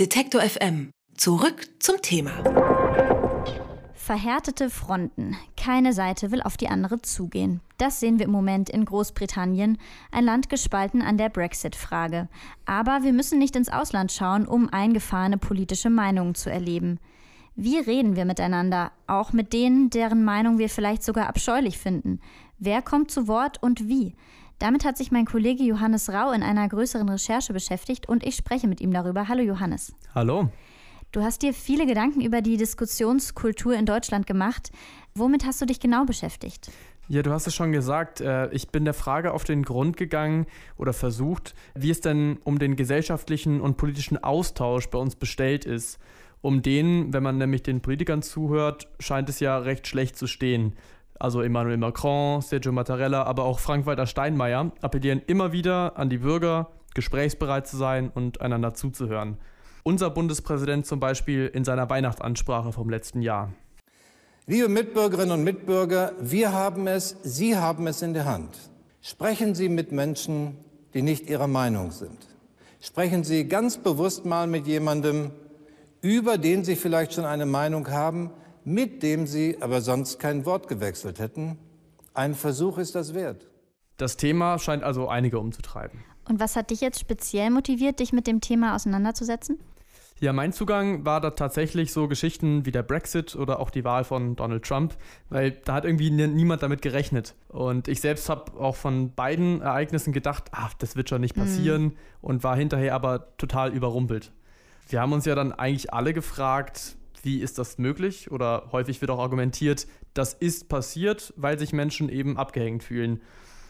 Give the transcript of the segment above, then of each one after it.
Detektor FM. Zurück zum Thema. Verhärtete Fronten. Keine Seite will auf die andere zugehen. Das sehen wir im Moment in Großbritannien, ein Land gespalten an der Brexit-Frage. Aber wir müssen nicht ins Ausland schauen, um eingefahrene politische Meinungen zu erleben. Wie reden wir miteinander, auch mit denen, deren Meinung wir vielleicht sogar abscheulich finden? Wer kommt zu Wort und wie? Damit hat sich mein Kollege Johannes Rau in einer größeren Recherche beschäftigt und ich spreche mit ihm darüber. Hallo Johannes. Hallo. Du hast dir viele Gedanken über die Diskussionskultur in Deutschland gemacht. Womit hast du dich genau beschäftigt? Ja, du hast es schon gesagt. Äh, ich bin der Frage auf den Grund gegangen oder versucht, wie es denn um den gesellschaftlichen und politischen Austausch bei uns bestellt ist. Um den, wenn man nämlich den Politikern zuhört, scheint es ja recht schlecht zu stehen. Also Emmanuel Macron, Sergio Mattarella, aber auch Frank-Walter Steinmeier appellieren immer wieder an die Bürger, gesprächsbereit zu sein und einander zuzuhören. Unser Bundespräsident zum Beispiel in seiner Weihnachtsansprache vom letzten Jahr. Liebe Mitbürgerinnen und Mitbürger, wir haben es, Sie haben es in der Hand. Sprechen Sie mit Menschen, die nicht Ihrer Meinung sind. Sprechen Sie ganz bewusst mal mit jemandem, über den Sie vielleicht schon eine Meinung haben, mit dem sie aber sonst kein Wort gewechselt hätten. Ein Versuch ist das wert. Das Thema scheint also einige umzutreiben. Und was hat dich jetzt speziell motiviert, dich mit dem Thema auseinanderzusetzen? Ja, mein Zugang war da tatsächlich so Geschichten wie der Brexit oder auch die Wahl von Donald Trump, weil da hat irgendwie niemand damit gerechnet. Und ich selbst habe auch von beiden Ereignissen gedacht, ach, das wird schon nicht passieren mhm. und war hinterher aber total überrumpelt. Wir haben uns ja dann eigentlich alle gefragt, wie ist das möglich? Oder häufig wird auch argumentiert, das ist passiert, weil sich Menschen eben abgehängt fühlen.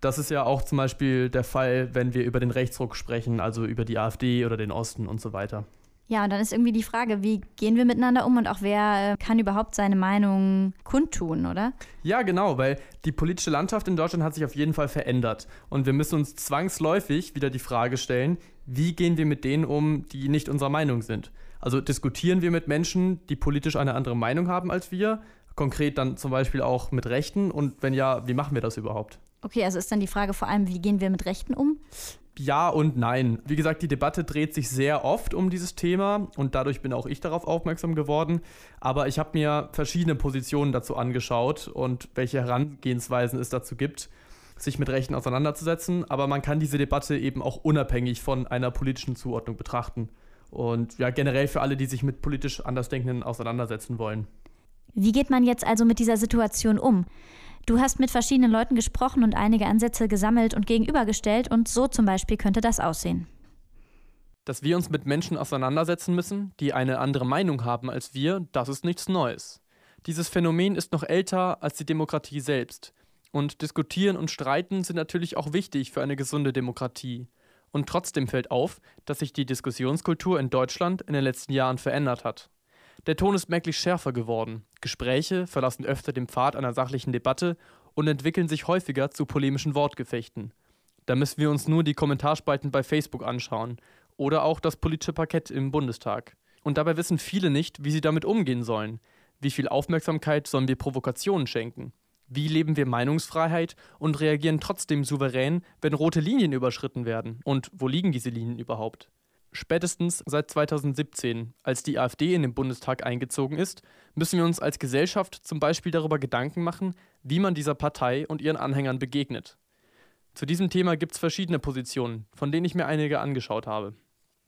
Das ist ja auch zum Beispiel der Fall, wenn wir über den Rechtsruck sprechen, also über die AfD oder den Osten und so weiter. Ja, und dann ist irgendwie die Frage, wie gehen wir miteinander um und auch wer äh, kann überhaupt seine Meinung kundtun, oder? Ja, genau, weil die politische Landschaft in Deutschland hat sich auf jeden Fall verändert. Und wir müssen uns zwangsläufig wieder die Frage stellen, wie gehen wir mit denen um, die nicht unserer Meinung sind? Also diskutieren wir mit Menschen, die politisch eine andere Meinung haben als wir, konkret dann zum Beispiel auch mit Rechten und wenn ja, wie machen wir das überhaupt? Okay, also ist dann die Frage vor allem, wie gehen wir mit Rechten um? Ja und nein. Wie gesagt, die Debatte dreht sich sehr oft um dieses Thema und dadurch bin auch ich darauf aufmerksam geworden. Aber ich habe mir verschiedene Positionen dazu angeschaut und welche Herangehensweisen es dazu gibt, sich mit Rechten auseinanderzusetzen. Aber man kann diese Debatte eben auch unabhängig von einer politischen Zuordnung betrachten. Und ja, generell für alle, die sich mit politisch Andersdenkenden auseinandersetzen wollen. Wie geht man jetzt also mit dieser Situation um? Du hast mit verschiedenen Leuten gesprochen und einige Ansätze gesammelt und gegenübergestellt und so zum Beispiel könnte das aussehen. Dass wir uns mit Menschen auseinandersetzen müssen, die eine andere Meinung haben als wir, das ist nichts Neues. Dieses Phänomen ist noch älter als die Demokratie selbst. Und diskutieren und streiten sind natürlich auch wichtig für eine gesunde Demokratie. Und trotzdem fällt auf, dass sich die Diskussionskultur in Deutschland in den letzten Jahren verändert hat. Der Ton ist merklich schärfer geworden. Gespräche verlassen öfter den Pfad einer sachlichen Debatte und entwickeln sich häufiger zu polemischen Wortgefechten. Da müssen wir uns nur die Kommentarspalten bei Facebook anschauen oder auch das politische Parkett im Bundestag. Und dabei wissen viele nicht, wie sie damit umgehen sollen. Wie viel Aufmerksamkeit sollen wir Provokationen schenken? Wie leben wir Meinungsfreiheit und reagieren trotzdem souverän, wenn rote Linien überschritten werden? Und wo liegen diese Linien überhaupt? Spätestens seit 2017, als die AfD in den Bundestag eingezogen ist, müssen wir uns als Gesellschaft zum Beispiel darüber Gedanken machen, wie man dieser Partei und ihren Anhängern begegnet. Zu diesem Thema gibt es verschiedene Positionen, von denen ich mir einige angeschaut habe.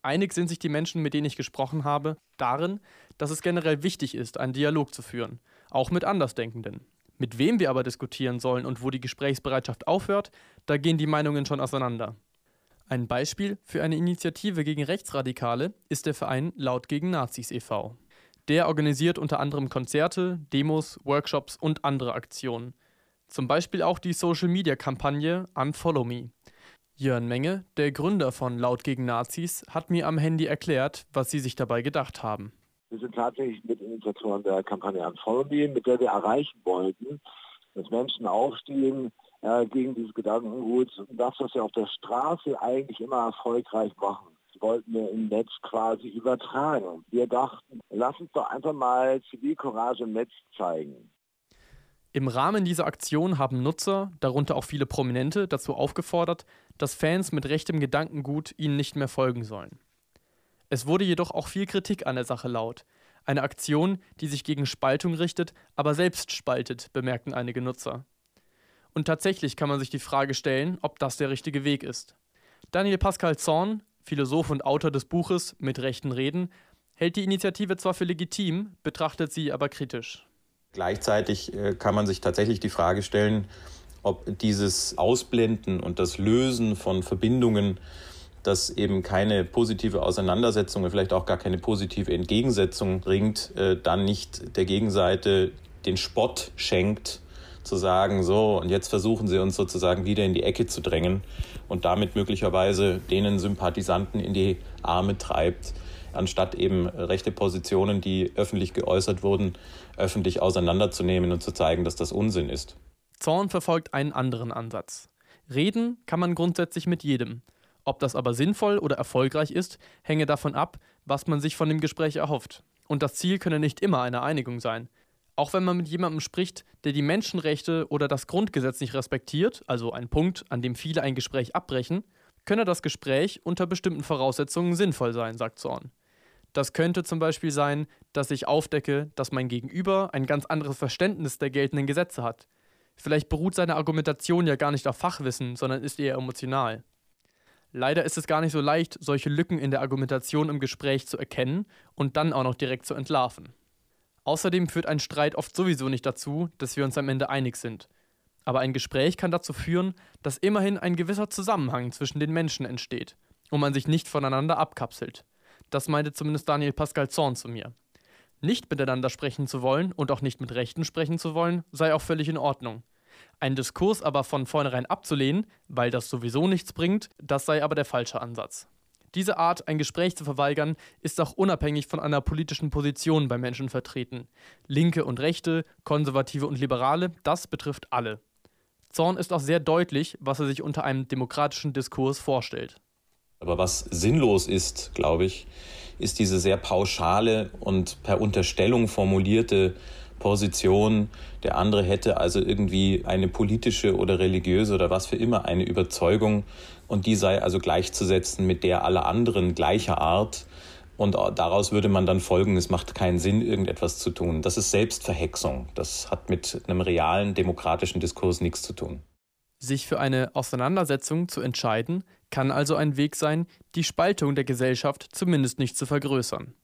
Einig sind sich die Menschen, mit denen ich gesprochen habe, darin, dass es generell wichtig ist, einen Dialog zu führen, auch mit Andersdenkenden. Mit wem wir aber diskutieren sollen und wo die Gesprächsbereitschaft aufhört, da gehen die Meinungen schon auseinander. Ein Beispiel für eine Initiative gegen Rechtsradikale ist der Verein Laut gegen Nazis e.V. Der organisiert unter anderem Konzerte, Demos, Workshops und andere Aktionen. Zum Beispiel auch die Social-Media-Kampagne Unfollow Me. Jörn Menge, der Gründer von Laut gegen Nazis, hat mir am Handy erklärt, was sie sich dabei gedacht haben. Wir sind tatsächlich mit Initiatoren der Kampagne Unfollow Me, mit der wir erreichen wollten, dass Menschen aufstehen äh, gegen dieses Gedankengut und das, was wir auf der Straße eigentlich immer erfolgreich machen wollten wir im Netz quasi übertragen. Wir dachten, lass uns doch einfach mal Zivilcourage im Netz zeigen. Im Rahmen dieser Aktion haben Nutzer, darunter auch viele Prominente, dazu aufgefordert, dass Fans mit rechtem Gedankengut ihnen nicht mehr folgen sollen. Es wurde jedoch auch viel Kritik an der Sache laut. Eine Aktion, die sich gegen Spaltung richtet, aber selbst spaltet, bemerkten einige Nutzer. Und tatsächlich kann man sich die Frage stellen, ob das der richtige Weg ist. Daniel Pascal Zorn, Philosoph und Autor des Buches Mit rechten Reden, hält die Initiative zwar für legitim, betrachtet sie aber kritisch. Gleichzeitig äh, kann man sich tatsächlich die Frage stellen, ob dieses Ausblenden und das Lösen von Verbindungen, das eben keine positive Auseinandersetzung und vielleicht auch gar keine positive Entgegensetzung bringt, äh, dann nicht der Gegenseite den Spott schenkt, zu sagen, so, und jetzt versuchen sie uns sozusagen wieder in die Ecke zu drängen und damit möglicherweise denen Sympathisanten in die Arme treibt, anstatt eben rechte Positionen, die öffentlich geäußert wurden, öffentlich auseinanderzunehmen und zu zeigen, dass das Unsinn ist. Zorn verfolgt einen anderen Ansatz. Reden kann man grundsätzlich mit jedem. Ob das aber sinnvoll oder erfolgreich ist, hänge davon ab, was man sich von dem Gespräch erhofft. Und das Ziel könne nicht immer eine Einigung sein. Auch wenn man mit jemandem spricht, der die Menschenrechte oder das Grundgesetz nicht respektiert, also ein Punkt, an dem viele ein Gespräch abbrechen, könne das Gespräch unter bestimmten Voraussetzungen sinnvoll sein, sagt Zorn. Das könnte zum Beispiel sein, dass ich aufdecke, dass mein Gegenüber ein ganz anderes Verständnis der geltenden Gesetze hat. Vielleicht beruht seine Argumentation ja gar nicht auf Fachwissen, sondern ist eher emotional. Leider ist es gar nicht so leicht, solche Lücken in der Argumentation im Gespräch zu erkennen und dann auch noch direkt zu entlarven. Außerdem führt ein Streit oft sowieso nicht dazu, dass wir uns am Ende einig sind. Aber ein Gespräch kann dazu führen, dass immerhin ein gewisser Zusammenhang zwischen den Menschen entsteht und man sich nicht voneinander abkapselt. Das meinte zumindest Daniel Pascal Zorn zu mir. Nicht miteinander sprechen zu wollen und auch nicht mit Rechten sprechen zu wollen, sei auch völlig in Ordnung. Ein Diskurs aber von vornherein abzulehnen, weil das sowieso nichts bringt, das sei aber der falsche Ansatz. Diese Art, ein Gespräch zu verweigern, ist auch unabhängig von einer politischen Position bei Menschen vertreten. Linke und Rechte, Konservative und Liberale, das betrifft alle. Zorn ist auch sehr deutlich, was er sich unter einem demokratischen Diskurs vorstellt. Aber was sinnlos ist, glaube ich, ist diese sehr pauschale und per Unterstellung formulierte Position, der andere hätte also irgendwie eine politische oder religiöse oder was für immer eine Überzeugung und die sei also gleichzusetzen mit der aller anderen gleicher Art. Und daraus würde man dann folgen, es macht keinen Sinn, irgendetwas zu tun. Das ist Selbstverhexung. Das hat mit einem realen demokratischen Diskurs nichts zu tun. Sich für eine Auseinandersetzung zu entscheiden, kann also ein Weg sein, die Spaltung der Gesellschaft zumindest nicht zu vergrößern.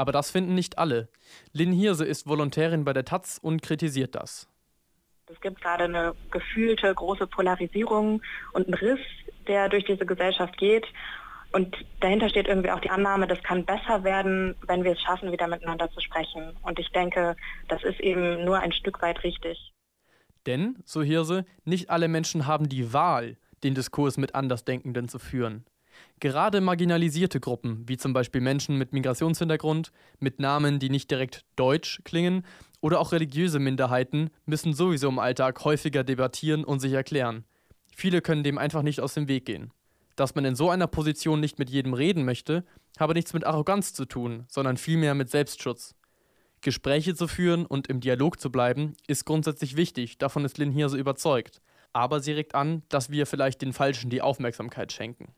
Aber das finden nicht alle. Lynn Hirse ist Volontärin bei der Taz und kritisiert das. Es gibt gerade eine gefühlte große Polarisierung und einen Riss, der durch diese Gesellschaft geht. Und dahinter steht irgendwie auch die Annahme, das kann besser werden, wenn wir es schaffen, wieder miteinander zu sprechen. Und ich denke, das ist eben nur ein Stück weit richtig. Denn, so Hirse, nicht alle Menschen haben die Wahl, den Diskurs mit Andersdenkenden zu führen. Gerade marginalisierte Gruppen, wie zum Beispiel Menschen mit Migrationshintergrund, mit Namen, die nicht direkt deutsch klingen, oder auch religiöse Minderheiten, müssen sowieso im Alltag häufiger debattieren und sich erklären. Viele können dem einfach nicht aus dem Weg gehen. Dass man in so einer Position nicht mit jedem reden möchte, habe nichts mit Arroganz zu tun, sondern vielmehr mit Selbstschutz. Gespräche zu führen und im Dialog zu bleiben, ist grundsätzlich wichtig, davon ist Lin hier so überzeugt. Aber sie regt an, dass wir vielleicht den Falschen die Aufmerksamkeit schenken.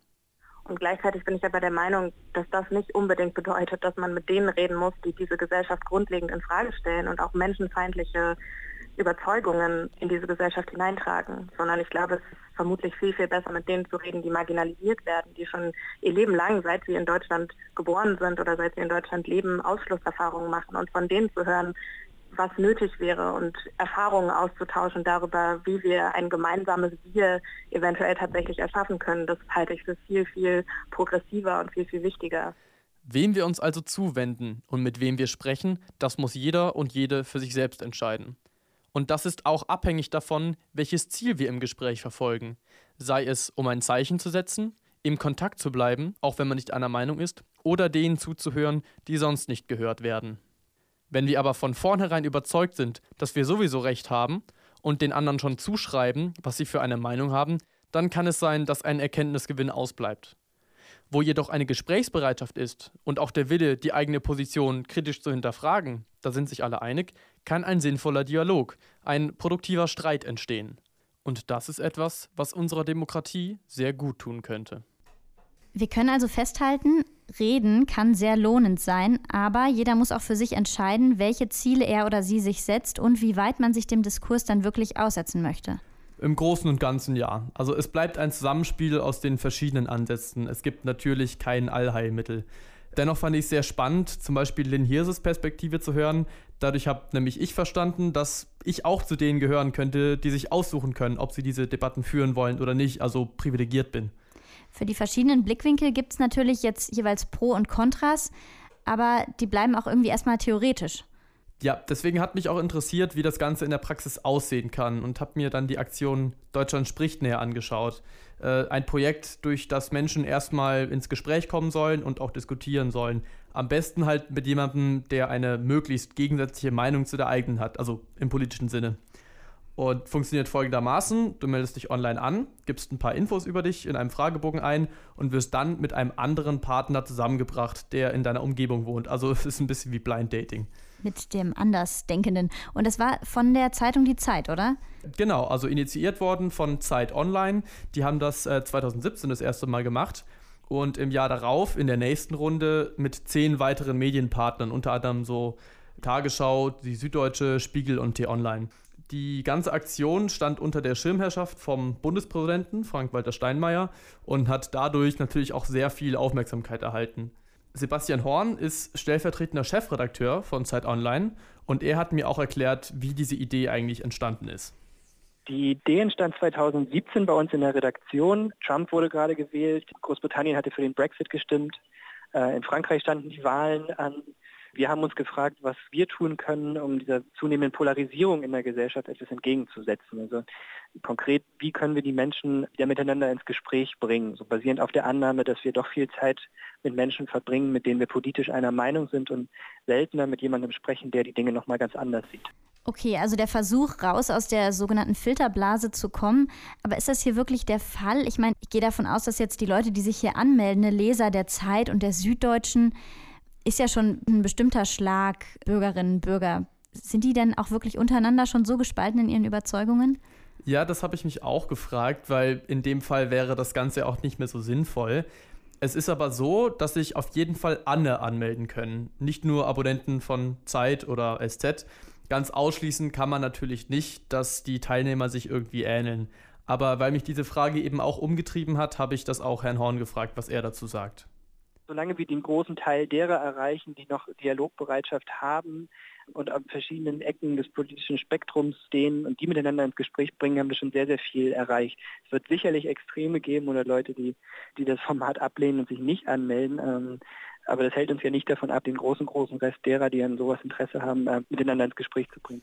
Und gleichzeitig bin ich aber der Meinung, dass das nicht unbedingt bedeutet, dass man mit denen reden muss, die diese Gesellschaft grundlegend in Frage stellen und auch menschenfeindliche Überzeugungen in diese Gesellschaft hineintragen, sondern ich glaube, es ist vermutlich viel, viel besser, mit denen zu reden, die marginalisiert werden, die schon ihr Leben lang, seit sie in Deutschland geboren sind oder seit sie in Deutschland leben, Ausschlusserfahrungen machen und von denen zu hören, was nötig wäre und Erfahrungen auszutauschen darüber, wie wir ein gemeinsames Wir eventuell tatsächlich erschaffen können. Das halte ich für viel, viel progressiver und viel, viel wichtiger. Wem wir uns also zuwenden und mit wem wir sprechen, das muss jeder und jede für sich selbst entscheiden. Und das ist auch abhängig davon, welches Ziel wir im Gespräch verfolgen. Sei es, um ein Zeichen zu setzen, im Kontakt zu bleiben, auch wenn man nicht einer Meinung ist, oder denen zuzuhören, die sonst nicht gehört werden. Wenn wir aber von vornherein überzeugt sind, dass wir sowieso recht haben und den anderen schon zuschreiben, was sie für eine Meinung haben, dann kann es sein, dass ein Erkenntnisgewinn ausbleibt. Wo jedoch eine Gesprächsbereitschaft ist und auch der Wille, die eigene Position kritisch zu hinterfragen, da sind sich alle einig, kann ein sinnvoller Dialog, ein produktiver Streit entstehen. Und das ist etwas, was unserer Demokratie sehr gut tun könnte. Wir können also festhalten, Reden kann sehr lohnend sein, aber jeder muss auch für sich entscheiden, welche Ziele er oder sie sich setzt und wie weit man sich dem Diskurs dann wirklich aussetzen möchte. Im Großen und Ganzen ja. Also es bleibt ein Zusammenspiel aus den verschiedenen Ansätzen. Es gibt natürlich kein Allheilmittel. Dennoch fand ich es sehr spannend, zum Beispiel Lynn Hirses Perspektive zu hören. Dadurch habe nämlich ich verstanden, dass ich auch zu denen gehören könnte, die sich aussuchen können, ob sie diese Debatten führen wollen oder nicht, also privilegiert bin. Für die verschiedenen Blickwinkel gibt es natürlich jetzt jeweils Pro und Kontras, aber die bleiben auch irgendwie erstmal theoretisch. Ja, deswegen hat mich auch interessiert, wie das Ganze in der Praxis aussehen kann und habe mir dann die Aktion Deutschland spricht näher angeschaut. Äh, ein Projekt, durch das Menschen erstmal ins Gespräch kommen sollen und auch diskutieren sollen. Am besten halt mit jemandem, der eine möglichst gegensätzliche Meinung zu der eigenen hat, also im politischen Sinne. Und funktioniert folgendermaßen: Du meldest dich online an, gibst ein paar Infos über dich in einem Fragebogen ein und wirst dann mit einem anderen Partner zusammengebracht, der in deiner Umgebung wohnt. Also es ist ein bisschen wie Blind Dating. Mit dem Andersdenkenden. Und das war von der Zeitung Die Zeit, oder? Genau, also initiiert worden von Zeit Online. Die haben das äh, 2017 das erste Mal gemacht. Und im Jahr darauf, in der nächsten Runde, mit zehn weiteren Medienpartnern, unter anderem so Tagesschau, die Süddeutsche, Spiegel und T-Online. Die ganze Aktion stand unter der Schirmherrschaft vom Bundespräsidenten Frank-Walter Steinmeier und hat dadurch natürlich auch sehr viel Aufmerksamkeit erhalten. Sebastian Horn ist stellvertretender Chefredakteur von Zeit Online und er hat mir auch erklärt, wie diese Idee eigentlich entstanden ist. Die Idee entstand 2017 bei uns in der Redaktion. Trump wurde gerade gewählt, Großbritannien hatte für den Brexit gestimmt, äh, in Frankreich standen die Wahlen an. Wir haben uns gefragt, was wir tun können, um dieser zunehmenden Polarisierung in der Gesellschaft etwas entgegenzusetzen. Also konkret, wie können wir die Menschen wieder miteinander ins Gespräch bringen, so basierend auf der Annahme, dass wir doch viel Zeit mit Menschen verbringen, mit denen wir politisch einer Meinung sind und seltener mit jemandem sprechen, der die Dinge nochmal ganz anders sieht. Okay, also der Versuch, raus aus der sogenannten Filterblase zu kommen. Aber ist das hier wirklich der Fall? Ich meine, ich gehe davon aus, dass jetzt die Leute, die sich hier anmelden, Leser der Zeit und der Süddeutschen, ist ja schon ein bestimmter Schlag Bürgerinnen und Bürger. Sind die denn auch wirklich untereinander schon so gespalten in ihren Überzeugungen? Ja, das habe ich mich auch gefragt, weil in dem Fall wäre das Ganze auch nicht mehr so sinnvoll. Es ist aber so, dass sich auf jeden Fall alle anmelden können. Nicht nur Abonnenten von Zeit oder SZ. Ganz ausschließen kann man natürlich nicht, dass die Teilnehmer sich irgendwie ähneln. Aber weil mich diese Frage eben auch umgetrieben hat, habe ich das auch Herrn Horn gefragt, was er dazu sagt solange wir den großen Teil derer erreichen, die noch Dialogbereitschaft haben und an verschiedenen Ecken des politischen Spektrums stehen und die miteinander ins Gespräch bringen, haben wir schon sehr, sehr viel erreicht. Es wird sicherlich Extreme geben oder Leute, die, die das Format ablehnen und sich nicht anmelden. Ähm, aber das hält uns ja nicht davon ab, den großen, großen Rest derer, die an sowas Interesse haben, äh, miteinander ins Gespräch zu bringen.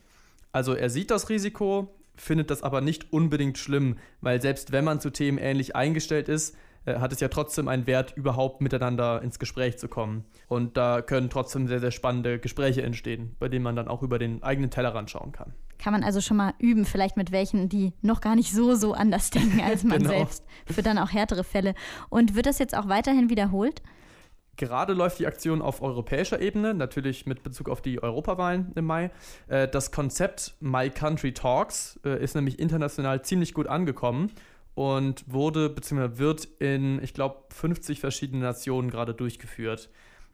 Also er sieht das Risiko, findet das aber nicht unbedingt schlimm, weil selbst wenn man zu Themen ähnlich eingestellt ist, hat es ja trotzdem einen Wert, überhaupt miteinander ins Gespräch zu kommen. Und da können trotzdem sehr, sehr spannende Gespräche entstehen, bei denen man dann auch über den eigenen Tellerrand schauen kann. Kann man also schon mal üben, vielleicht mit welchen, die noch gar nicht so, so anders denken als man genau. selbst, für dann auch härtere Fälle. Und wird das jetzt auch weiterhin wiederholt? Gerade läuft die Aktion auf europäischer Ebene, natürlich mit Bezug auf die Europawahlen im Mai. Äh, das Konzept My Country Talks äh, ist nämlich international ziemlich gut angekommen und wurde bzw. wird in, ich glaube, 50 verschiedenen Nationen gerade durchgeführt.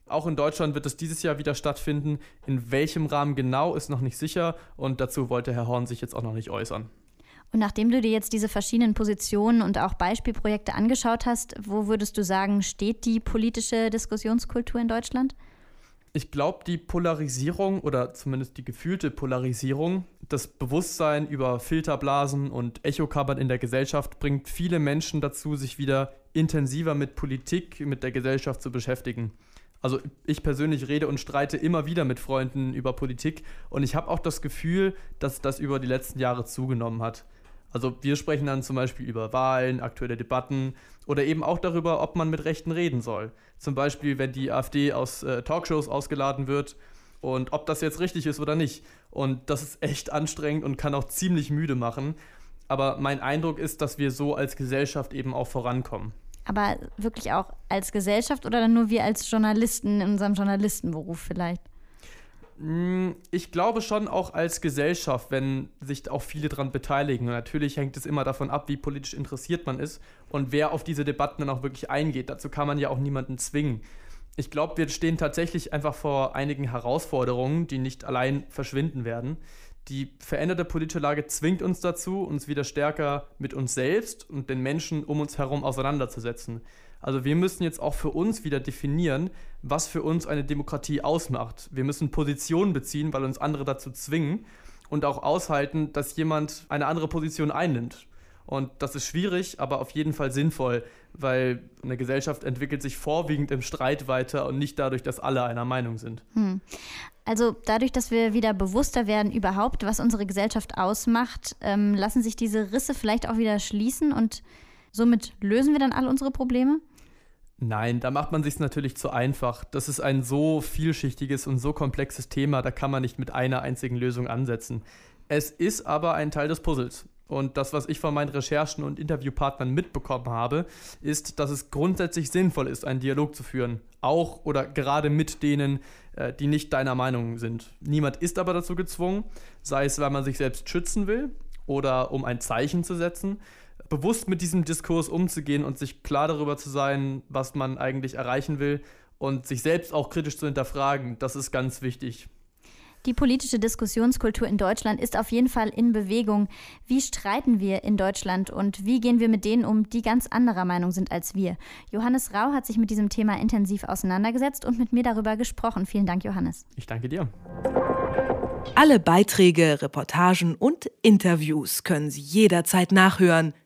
Auch in Deutschland wird es dieses Jahr wieder stattfinden. In welchem Rahmen genau ist noch nicht sicher und dazu wollte Herr Horn sich jetzt auch noch nicht äußern. Und nachdem du dir jetzt diese verschiedenen Positionen und auch Beispielprojekte angeschaut hast, wo würdest du sagen, steht die politische Diskussionskultur in Deutschland? Ich glaube, die Polarisierung oder zumindest die gefühlte Polarisierung, das Bewusstsein über Filterblasen und Echokammern in der Gesellschaft bringt viele Menschen dazu, sich wieder intensiver mit Politik, mit der Gesellschaft zu beschäftigen. Also ich persönlich rede und streite immer wieder mit Freunden über Politik und ich habe auch das Gefühl, dass das über die letzten Jahre zugenommen hat. Also wir sprechen dann zum Beispiel über Wahlen, aktuelle Debatten oder eben auch darüber, ob man mit Rechten reden soll. Zum Beispiel, wenn die AfD aus äh, Talkshows ausgeladen wird und ob das jetzt richtig ist oder nicht. Und das ist echt anstrengend und kann auch ziemlich müde machen. Aber mein Eindruck ist, dass wir so als Gesellschaft eben auch vorankommen. Aber wirklich auch als Gesellschaft oder dann nur wir als Journalisten in unserem Journalistenberuf vielleicht? Hm, ich glaube schon auch als Gesellschaft, wenn sich auch viele daran beteiligen. Und natürlich hängt es immer davon ab, wie politisch interessiert man ist und wer auf diese Debatten dann auch wirklich eingeht. Dazu kann man ja auch niemanden zwingen. Ich glaube, wir stehen tatsächlich einfach vor einigen Herausforderungen, die nicht allein verschwinden werden. Die veränderte politische Lage zwingt uns dazu, uns wieder stärker mit uns selbst und den Menschen um uns herum auseinanderzusetzen. Also wir müssen jetzt auch für uns wieder definieren, was für uns eine Demokratie ausmacht. Wir müssen Positionen beziehen, weil uns andere dazu zwingen und auch aushalten, dass jemand eine andere Position einnimmt. Und das ist schwierig, aber auf jeden Fall sinnvoll, weil eine Gesellschaft entwickelt sich vorwiegend im Streit weiter und nicht dadurch, dass alle einer Meinung sind. Hm. Also dadurch, dass wir wieder bewusster werden überhaupt, was unsere Gesellschaft ausmacht, ähm, lassen sich diese Risse vielleicht auch wieder schließen und somit lösen wir dann all unsere Probleme? Nein, da macht man sich natürlich zu einfach. Das ist ein so vielschichtiges und so komplexes Thema, da kann man nicht mit einer einzigen Lösung ansetzen. Es ist aber ein Teil des Puzzles. Und das, was ich von meinen Recherchen und Interviewpartnern mitbekommen habe, ist, dass es grundsätzlich sinnvoll ist, einen Dialog zu führen. Auch oder gerade mit denen, äh, die nicht deiner Meinung sind. Niemand ist aber dazu gezwungen, sei es, weil man sich selbst schützen will oder um ein Zeichen zu setzen, bewusst mit diesem Diskurs umzugehen und sich klar darüber zu sein, was man eigentlich erreichen will und sich selbst auch kritisch zu hinterfragen. Das ist ganz wichtig. Die politische Diskussionskultur in Deutschland ist auf jeden Fall in Bewegung. Wie streiten wir in Deutschland und wie gehen wir mit denen um, die ganz anderer Meinung sind als wir? Johannes Rau hat sich mit diesem Thema intensiv auseinandergesetzt und mit mir darüber gesprochen. Vielen Dank, Johannes. Ich danke dir. Alle Beiträge, Reportagen und Interviews können Sie jederzeit nachhören